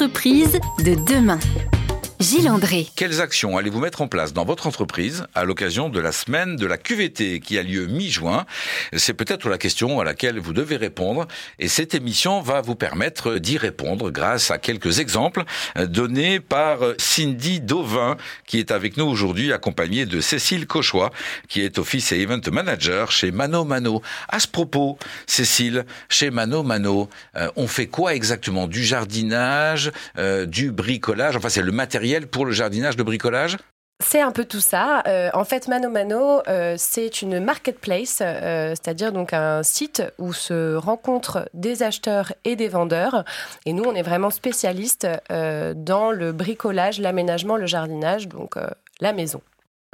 L'entreprise de demain. Gilles André. Quelles actions allez-vous mettre en place dans votre entreprise à l'occasion de la semaine de la QVT qui a lieu mi-juin? C'est peut-être la question à laquelle vous devez répondre et cette émission va vous permettre d'y répondre grâce à quelques exemples donnés par Cindy Dauvin qui est avec nous aujourd'hui accompagnée de Cécile Cauchois qui est Office et Event Manager chez Mano Mano. À ce propos, Cécile, chez Mano Mano, euh, on fait quoi exactement? Du jardinage, euh, du bricolage, enfin c'est le matériel pour le jardinage de bricolage? C'est un peu tout ça. Euh, en fait, Mano Mano, euh, c'est une marketplace, euh, c'est-à-dire donc un site où se rencontrent des acheteurs et des vendeurs. Et nous, on est vraiment spécialistes dans le bricolage, l'aménagement, le jardinage, donc la maison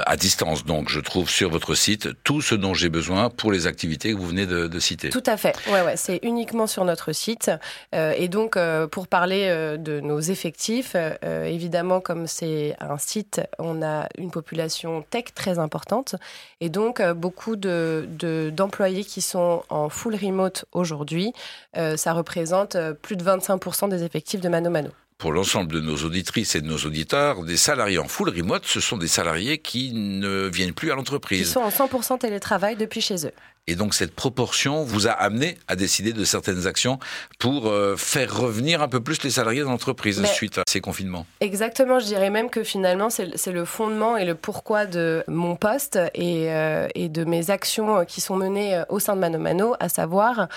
à distance. Donc, je trouve sur votre site tout ce dont j'ai besoin pour les activités que vous venez de, citer. Tout à fait. Ouais, ouais, c'est uniquement sur notre site. Euh, et donc, euh, pour parler euh, de nos effectifs, évidemment, comme c'est un site, on a une population tech très importante. Et donc, beaucoup de, d'employés qui sont en full remote aujourd'hui. ça représente plus de 25% des effectifs de Mano Mano pour l'ensemble de nos auditrices et de nos auditeurs, des salariés en full remote, ce sont des salariés qui ne viennent plus à l'entreprise. Ils sont en 100% télétravail depuis chez eux. Et donc cette proportion vous a amené à décider de certaines actions pour euh, faire revenir un peu plus les salariés dans l'entreprise suite à ces confinements. Exactement, je dirais même que finalement c'est le fondement et le pourquoi de mon poste et, euh, et de mes actions qui sont menées euh, au sein de Mano Mano, à savoir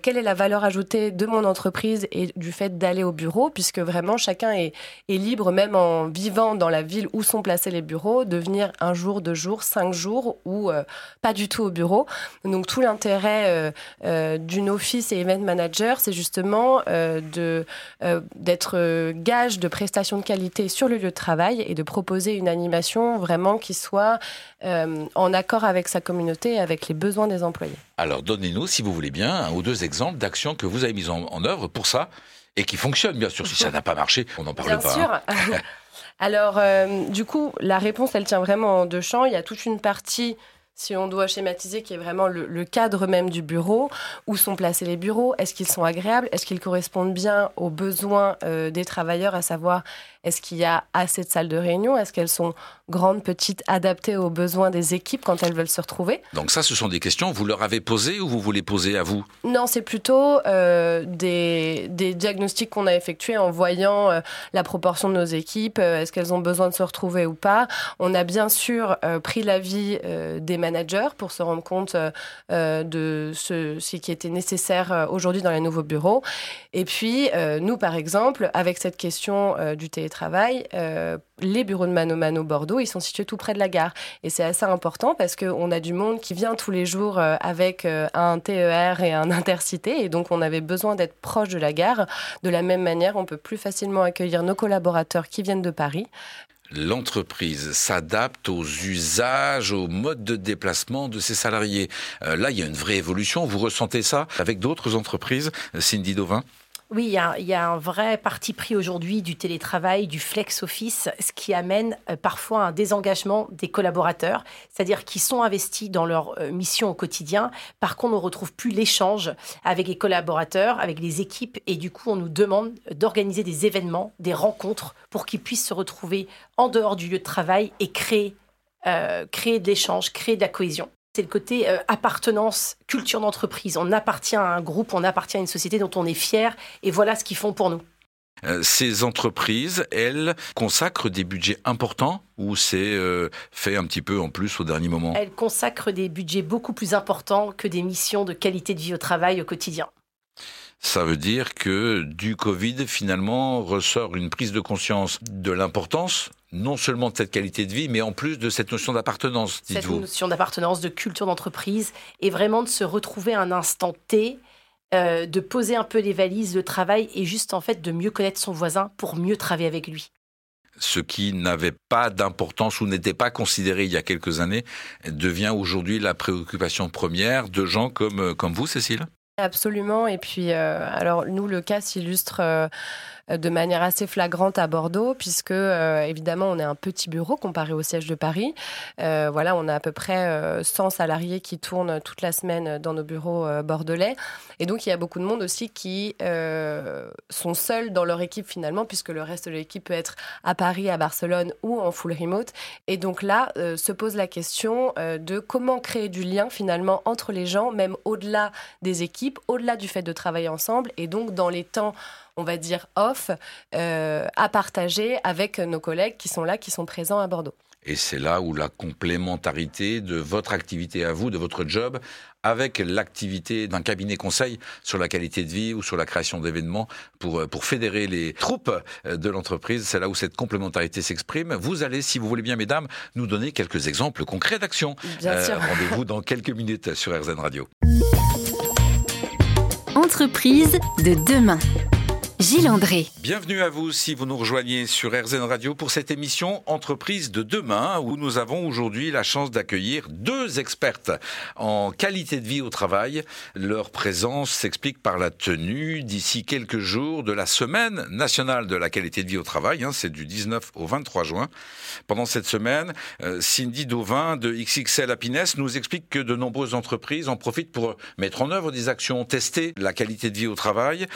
quelle est la valeur ajoutée de mon entreprise et du fait d'aller au bureau, puisque vraiment chacun est, est, libre, même en vivant dans la ville où sont placés les bureaux, de venir un jour, deux jours, cinq jours ou pas du tout au bureau. Donc tout l'intérêt euh, euh, d'une office et event manager, c'est justement euh, de d'être gage de prestations de qualité sur le lieu de travail et de proposer une animation vraiment qui soit en accord avec sa communauté et avec les besoins des employés. Alors donnez-nous, si vous voulez bien, un ou deux exemples d'actions que vous avez mises en, œuvre pour ça et qui fonctionnent, bien sûr. Si ça n'a pas marché, on n'en parle bien pas. Sûr. Hein. Alors, du coup, la réponse, elle tient vraiment en deux champs. Il y a toute une partie si on doit schématiser, qui est vraiment le, cadre même du bureau, où sont placés les bureaux, est-ce qu'ils sont agréables, est-ce qu'ils correspondent bien aux besoins euh, des travailleurs, à savoir est-ce qu'il y a assez de salles de réunion, est-ce qu'elles sont grandes, petites, adaptées aux besoins des équipes quand elles veulent se retrouver? Donc ça, ce sont des questions, vous leur avez posées ou vous voulez poser à vous? Non, c'est plutôt euh, des, diagnostics qu'on a effectués en voyant euh, la proportion de nos équipes, est-ce qu'elles ont besoin de se retrouver ou pas? On a bien sûr pris l'avis des managers pour se rendre compte euh, de ce, ce, qui était nécessaire euh, aujourd'hui dans les nouveaux bureaux. Et puis, euh, nous, par exemple, avec cette question du télétravail, les bureaux de Mano Mano Bordeaux, ils sont situés tout près de la gare. Et c'est assez important parce qu'on a du monde qui vient tous les jours avec un TER et un intercité. Et donc, on avait besoin d'être proche de la gare. De la même manière, on peut plus facilement accueillir nos collaborateurs qui viennent de Paris l'entreprise s'adapte aux usages, aux modes de déplacement de ses salariés. Euh, là, il y a une vraie évolution. Vous ressentez ça avec d'autres entreprises, Cindy Dovin oui, il y, a, un vrai parti pris aujourd'hui du télétravail, du flex office, ce qui amène euh, parfois un désengagement des collaborateurs, c'est-à-dire qu'ils sont investis dans leur euh, mission au quotidien. Par contre, on ne retrouve plus l'échange avec les collaborateurs, avec les équipes, et du coup, on nous demande d'organiser des événements, des rencontres, pour qu'ils puissent se retrouver en dehors du lieu de travail et créer, euh, créer de l'échange, créer de la cohésion. C'est le côté euh, appartenance, culture d'entreprise. On appartient à un groupe, on appartient à une société dont on est fier, et voilà ce qu'ils font pour nous. Euh, ces entreprises, elles, consacrent des budgets importants ou c'est euh, fait un petit peu en plus au dernier moment? Elles consacrent des budgets beaucoup plus importants que des missions de qualité de vie au travail au quotidien. Ça veut dire que du Covid, finalement, ressort une prise de conscience de l'importance non seulement de cette qualité de vie, mais en plus de cette notion d'appartenance, dites-vous. Cette notion d'appartenance, de culture d'entreprise, et vraiment de se retrouver un instant T, euh, de poser un peu les valises, de travail, et juste en fait de mieux connaître son voisin pour mieux travailler avec lui. Ce qui n'avait pas d'importance ou n'était pas considéré il y a quelques années devient aujourd'hui la préoccupation première de gens comme, comme vous, Cécile Absolument. Et puis, euh, alors nous, le cas s'illustre de manière assez flagrante à Bordeaux, puisque évidemment on est un petit bureau comparé au siège de Paris. voilà, on a à peu près 100 salariés qui tournent toute la semaine dans nos bureaux bordelais. Et donc il y a beaucoup de monde aussi qui sont seuls dans leur équipe finalement, puisque le reste de l'équipe peut être à Paris, à Barcelone ou en full remote. Et donc là se pose la question de comment créer du lien finalement entre les gens, même au-delà des équipes, au-delà du fait de travailler ensemble, et donc dans les temps, on va dire off, euh, à partager avec nos collègues qui sont là, qui sont présents à Bordeaux. Et c'est là où la complémentarité de votre activité à vous, de votre job, avec l'activité d'un cabinet conseil sur la qualité de vie ou sur la création d'événements pour, euh, pour fédérer les troupes euh, de l'entreprise. C'est là où cette complémentarité s'exprime. Vous allez, si vous voulez bien, mesdames, nous donner quelques exemples concrets d'action. Euh, Rendez-vous dans quelques minutes sur RZN Radio. Entreprise de demain. Gilles André. Bienvenue à vous si vous nous rejoignez sur RZN Radio pour cette émission Entreprise de demain où nous avons aujourd'hui la chance d'accueillir deux expertes en qualité de vie au travail. Leur présence s'explique par la tenue d'ici quelques jours de la semaine nationale de la qualité de vie au travail. Hein, c'est du 19 au 23 juin. Pendant cette semaine, euh, Cindy Dauvin de XXL Happiness nous explique que de nombreuses entreprises en profitent pour mettre en œuvre des actions, tester la qualité de vie au travail.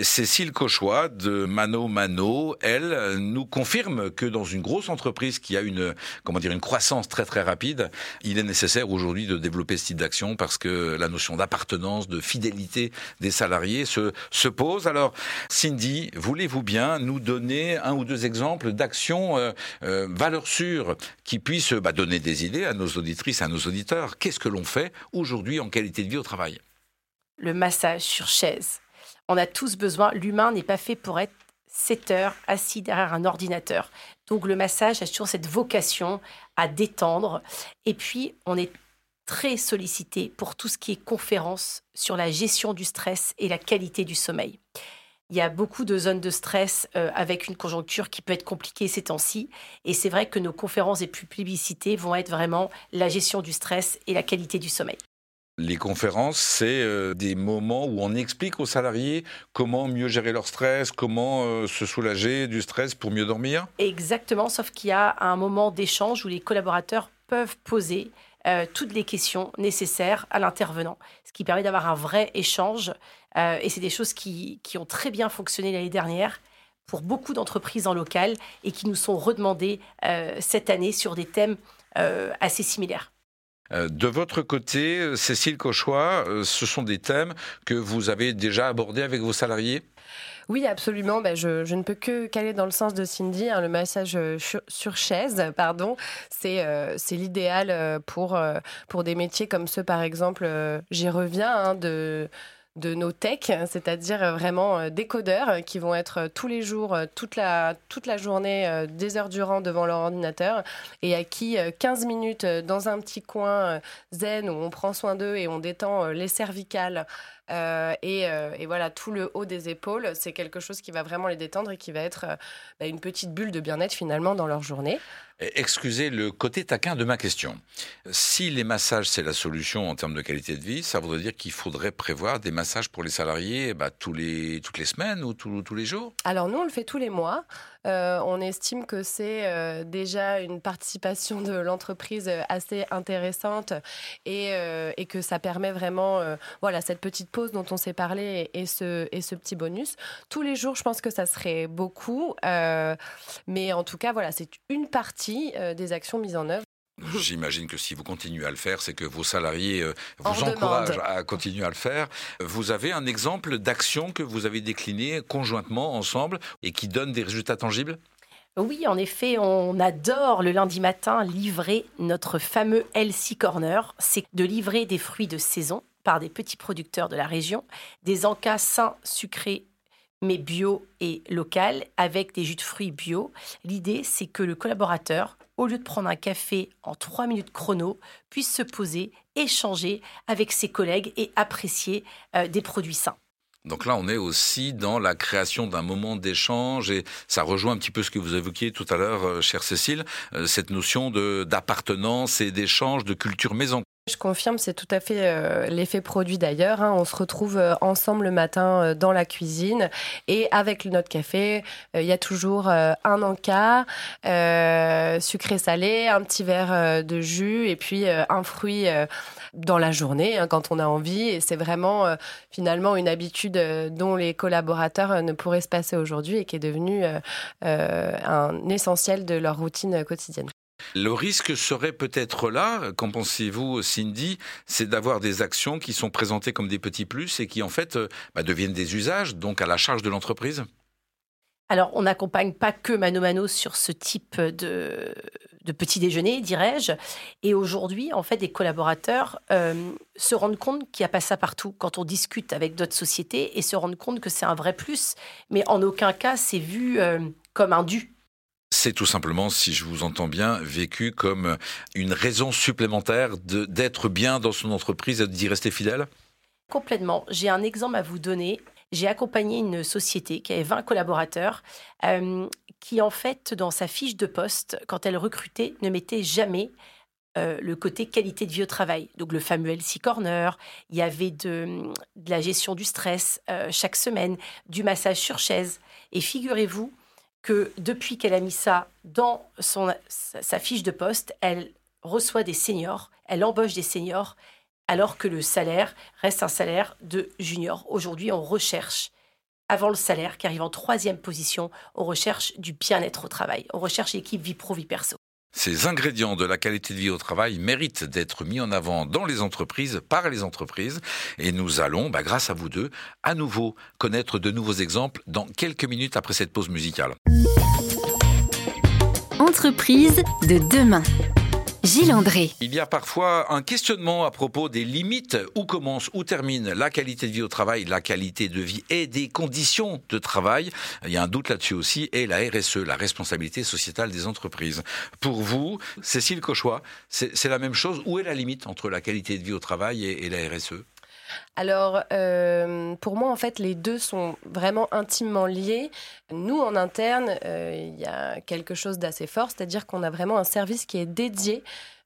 Cécile choix de Mano Mano, elle, nous confirme que dans une grosse entreprise qui a une, comment dire, une croissance très très rapide, il est nécessaire aujourd'hui de développer ce type d'action parce que la notion d'appartenance, de fidélité des salariés se, se pose. Alors, Cindy, voulez-vous bien nous donner un ou deux exemples d'actions euh, euh, valeurs sûres qui puissent bah, donner des idées à nos auditrices, à nos auditeurs? Qu'est-ce que l'on fait aujourd'hui en qualité de vie au travail? Le massage sur chaise. On a tous besoin, l'humain n'est pas fait pour être 7 heures assis derrière un ordinateur. Donc le massage a toujours cette vocation à détendre. Et puis, on est très sollicité pour tout ce qui est conférence sur la gestion du stress et la qualité du sommeil. Il y a beaucoup de zones de stress euh, avec une conjoncture qui peut être compliquée ces temps-ci. Et c'est vrai que nos conférences et publicités vont être vraiment la gestion du stress et la qualité du sommeil. Les conférences, c'est euh, des moments où on explique aux salariés comment mieux gérer leur stress, comment euh, se soulager du stress pour mieux dormir. Exactement, sauf qu'il y a un moment d'échange où les collaborateurs peuvent poser euh, toutes les questions nécessaires à l'intervenant, ce qui permet d'avoir un vrai échange. et c'est des choses qui, qui, ont très bien fonctionné l'année dernière pour beaucoup d'entreprises en local et qui nous sont redemandées cette année sur des thèmes assez similaires. Euh, de votre côté, Cécile Cauchois, euh, ce sont des thèmes que vous avez déjà abordés avec vos salariés? Oui, absolument. Ben, je, ne peux que caler dans le sens de Cindy. Hein, le massage euh, sur chaise, pardon, c'est c'est l'idéal pour, pour des métiers comme ceux, par exemple, j'y reviens, hein, de de nos techs, c'est-à-dire euh, vraiment euh, des codeurs euh, qui vont être tous les jours, toute la, toute la journée, des heures durant devant leur ordinateur et à qui 15 minutes dans un petit coin zen où on prend soin d'eux et on détend les cervicales et, et, voilà tout le haut des épaules, c'est quelque chose qui va vraiment les détendre et qui va être bah, une petite bulle de bien-être finalement dans leur journée. Excusez le côté taquin de ma question. Si les massages, c'est la solution en termes de qualité de vie, ça voudrait dire qu'il faudrait prévoir des massages pour les salariés bah, tous les, toutes les semaines ou tous, tous les jours? Alors nous, on le fait tous les mois. Euh, on estime que c'est euh, déjà une participation de l'entreprise assez intéressante et, euh, que ça permet vraiment voilà, cette petite pause dont on s'est parlé et, ce, et ce petit bonus. Tous les jours, je pense que ça serait beaucoup. mais en tout cas, voilà, c'est une partie euh, des actions mises en œuvre. J'imagine que si vous continuez à le faire, c'est que vos salariés euh, vous encouragent à continuer à le faire. Vous avez un exemple d'action que vous avez décliné conjointement, ensemble, et qui donne des résultats tangibles? Oui, en effet, on adore le lundi matin livrer notre fameux LC Corner. C'est de livrer des fruits de saison par des petits producteurs de la région, des encas sains, sucrés mais bio et local, avec des jus de fruits bio. L'idée, c'est que le collaborateur, au lieu de prendre un café en trois minutes chrono, puisse se poser, échanger avec ses collègues et apprécier euh, des produits sains. Donc là, on est aussi dans la création d'un moment d'échange et ça rejoint un petit peu ce que vous évoquiez tout à l'heure, euh, chère Cécile, euh, cette notion d'appartenance et d'échange, de culture maison. Je confirme, c'est tout à fait euh, l'effet produit d'ailleurs. Hein. On se retrouve euh, ensemble le matin euh, dans la cuisine et avec notre café, il y a toujours un encas, sucré-salé, un petit verre de jus et puis un fruit dans la journée hein, quand on a envie. Et c'est vraiment finalement une habitude dont les collaborateurs ne pourraient se passer aujourd'hui et qui est devenue un essentiel de leur routine quotidienne. Le risque serait peut-être là, qu'en pensez-vous Cindy, c'est d'avoir des actions qui sont présentées comme des petits plus et qui en fait euh, bah, deviennent des usages, donc à la charge de l'entreprise? Alors, on n'accompagne pas que Mano Mano sur ce type de, petit déjeuner, dirais-je. Et aujourd'hui, en fait, des collaborateurs euh, se rendent compte qu'il n'y a pas ça partout quand on discute avec d'autres sociétés et se rendent compte que c'est un vrai plus. Mais en aucun cas, c'est vu euh, comme un dû tout simplement, si je vous entends bien, vécu comme une raison supplémentaire d'être bien dans son entreprise et d'y rester fidèle? Complètement. J'ai un exemple à vous donner. J'ai accompagné une société qui avait 20 collaborateurs, euh, qui en fait, dans sa fiche de poste, quand elle recrutait, ne mettait jamais euh, le côté qualité de vie au travail. Donc le fameux LC Corner, il y avait de, la gestion du stress euh, chaque semaine, du massage sur chaise. Et figurez-vous que depuis qu'elle a mis ça dans sa fiche de poste, elle reçoit des seniors, elle embauche des seniors, alors que le salaire reste un salaire de junior. Aujourd'hui, on recherche, avant le salaire, qui arrive en troisième position, on recherche du bien-être au travail, on recherche l'équipe vie pro, vie perso. Ces ingrédients de la qualité de vie au travail méritent d'être mis en avant dans les entreprises, par les entreprises. Et nous allons, bah, grâce à vous deux, à nouveau connaître de nouveaux exemples dans quelques minutes après cette pause musicale. Entreprise de demain. Gilles André. Il y a parfois un questionnement à propos des limites où commence, où termine la qualité de vie au travail, la qualité de vie et des conditions de travail. Il y a un doute là-dessus aussi et la RSE, la responsabilité sociétale des entreprises. Pour vous, Cécile Cauchois, c'est la même chose? Où est la limite entre la qualité de vie au travail et, la RSE alors, euh, pour moi, en fait, les deux sont vraiment intimement liés. Nous, en interne, euh, il y a quelque chose d'assez fort, c'est-à-dire qu'on a vraiment un service qui est dédié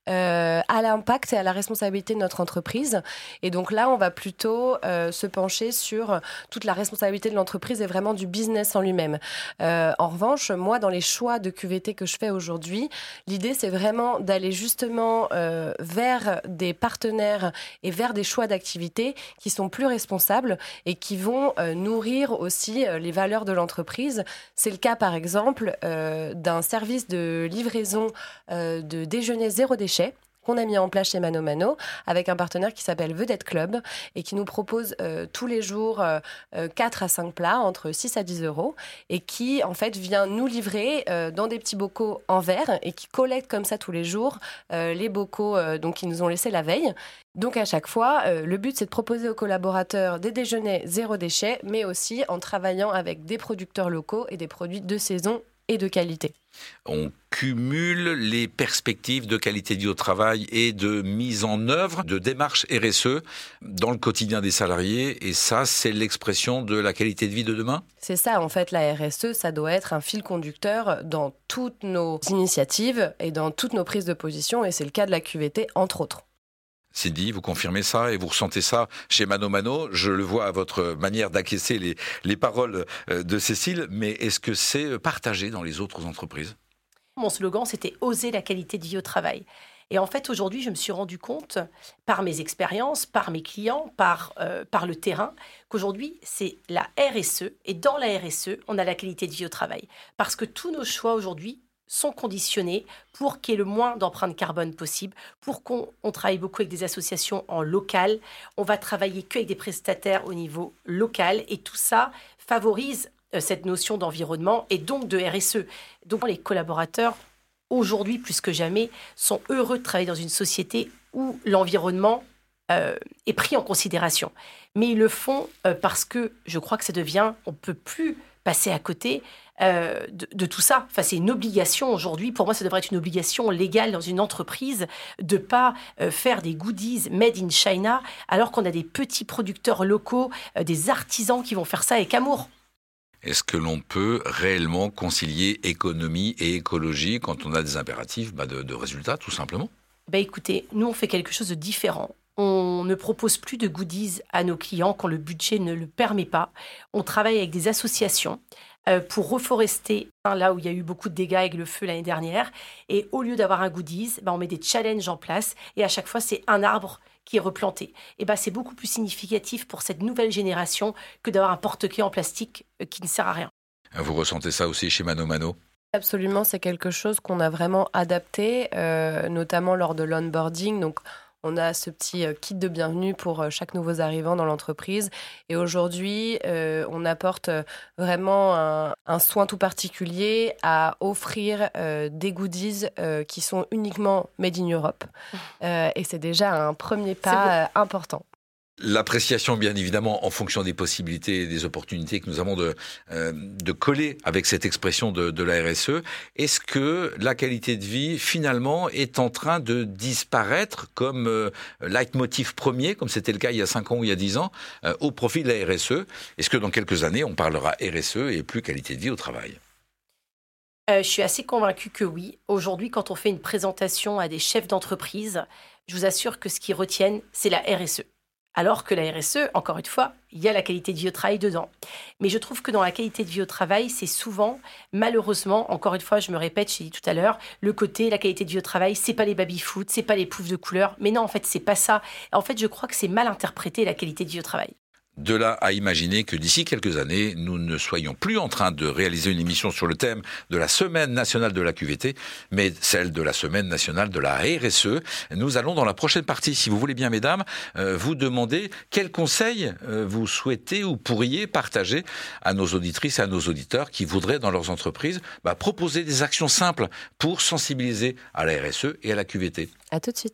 euh, à l'impact et à la responsabilité de notre entreprise. Et donc là, on va plutôt euh, se pencher sur toute la responsabilité de l'entreprise et vraiment du business en lui-même. Euh, en revanche, moi, dans les choix de QVT que je fais aujourd'hui, l'idée, c'est vraiment d'aller justement vers des partenaires et vers des choix d'activités qui sont plus responsables et qui vont nourrir aussi les valeurs de l'entreprise. C'est le cas, par exemple, d'un service de livraison de déjeuner zéro déchet qu'on a mis en place chez Mano Mano avec un partenaire qui s'appelle Vedette Club et qui nous propose euh, tous les jours 4 euh, euh, à 5 plats entre 6 à 10 euros et qui en fait vient nous livrer dans des petits bocaux en verre et qui collecte comme ça tous les jours les bocaux donc qui nous ont laissé la veille. Donc à chaque fois, le but c'est de proposer aux collaborateurs des déjeuners zéro déchet mais aussi en travaillant avec des producteurs locaux et des produits de saison et de qualité. On cumule les perspectives de qualité de vie au travail et de mise en œuvre de démarches RSE dans le quotidien des salariés. Et ça, c'est l'expression de la qualité de vie de demain? C'est ça, en fait, la RSE, ça doit être un fil conducteur dans toutes nos initiatives et dans toutes nos prises de position. Et c'est le cas de la QVT, entre autres. Cindy, vous confirmez ça et vous ressentez ça chez Mano Mano. Je le vois à votre manière d'acquiescer les, les paroles euh, de Cécile, mais est-ce que c'est partagé dans les autres entreprises? Mon slogan, c'était oser la qualité de vie au travail. Et en fait, aujourd'hui, je me suis rendu compte, par mes expériences, par mes clients, par, euh, par le terrain, qu'aujourd'hui, c'est la RSE. Et dans la RSE, on a la qualité de vie au travail. Parce que tous nos choix aujourd'hui sont conditionnés pour qu'il y ait le moins d'empreintes carbone possible, pour qu'on travaille beaucoup avec des associations en local. On va travailler qu'avec des prestataires au niveau local et tout ça favorise euh, cette notion d'environnement et donc de RSE. Donc les collaborateurs, aujourd'hui plus que jamais, sont heureux de travailler dans une société où l'environnement euh, est pris en considération. Mais ils le font euh, parce que je crois que ça devient, on peut plus passer à côté. Euh, de, tout ça. Enfin, c'est une obligation aujourd'hui. Pour moi, ça devrait être une obligation légale dans une entreprise de pas euh, faire des goodies made in China, alors qu'on a des petits producteurs locaux, euh, des artisans qui vont faire ça avec amour. Est-ce que l'on peut réellement concilier économie et écologie quand on a des impératifs bah, de résultats, tout simplement? Bah écoutez, nous on fait quelque chose de différent. On ne propose plus de goodies à nos clients quand le budget ne le permet pas. On travaille avec des associations pour reforester hein, là où il y a eu beaucoup de dégâts avec le feu l'année dernière. Et au lieu d'avoir un goodies, bah, on met des challenges en place et à chaque fois c'est un arbre qui est replanté. Et bah, c'est beaucoup plus significatif pour cette nouvelle génération que d'avoir un porte-clés en plastique euh, qui ne sert à rien. Vous ressentez ça aussi chez Mano Mano? Absolument, c'est quelque chose qu'on a vraiment adapté, euh, notamment lors de l'onboarding. Donc, on a ce petit euh, kit de bienvenue pour euh, chaque nouveau arrivant dans l'entreprise. Et aujourd'hui, on apporte vraiment un, soin tout particulier à offrir des goodies qui sont uniquement made in Europe. et c'est déjà un premier pas important. L'appréciation, bien évidemment, en fonction des possibilités et des opportunités que nous avons de, euh, coller avec cette expression de, la RSE. Est-ce que la qualité de vie, finalement, est en train de disparaître comme euh, leitmotiv premier, comme c'était le cas il y a 5 ans ou il y a 10 ans, euh, au profit de la RSE Est-ce que dans quelques années, on parlera RSE et plus qualité de vie au travail? Je suis assez convaincue que oui. Aujourd'hui, quand on fait une présentation à des chefs d'entreprise, je vous assure que ce qu'ils retiennent, c'est la RSE. Alors que la RSE, encore une fois, il y a la qualité de vie au travail dedans. Mais je trouve que dans la qualité de vie au travail, c'est souvent, malheureusement, encore une fois, je me répète, j'ai dit tout à l'heure, le côté, la qualité de vie au travail, c'est pas les baby-foot, c'est pas les poufs de couleur. Mais non, en fait, c'est pas ça. En fait, je crois que c'est mal interprété la qualité de vie au travail. De là à imaginer que d'ici quelques années, nous ne soyons plus en train de réaliser une émission sur le thème de la Semaine nationale de la QVT, mais celle de la Semaine nationale de la RSE. Nous allons dans la prochaine partie, si vous voulez bien, mesdames, euh, vous demander quels conseils euh, vous souhaitez ou pourriez partager à nos auditrices et à nos auditeurs qui voudraient, dans leurs entreprises, bah, proposer des actions simples pour sensibiliser à la RSE et à la QVT. À tout de suite.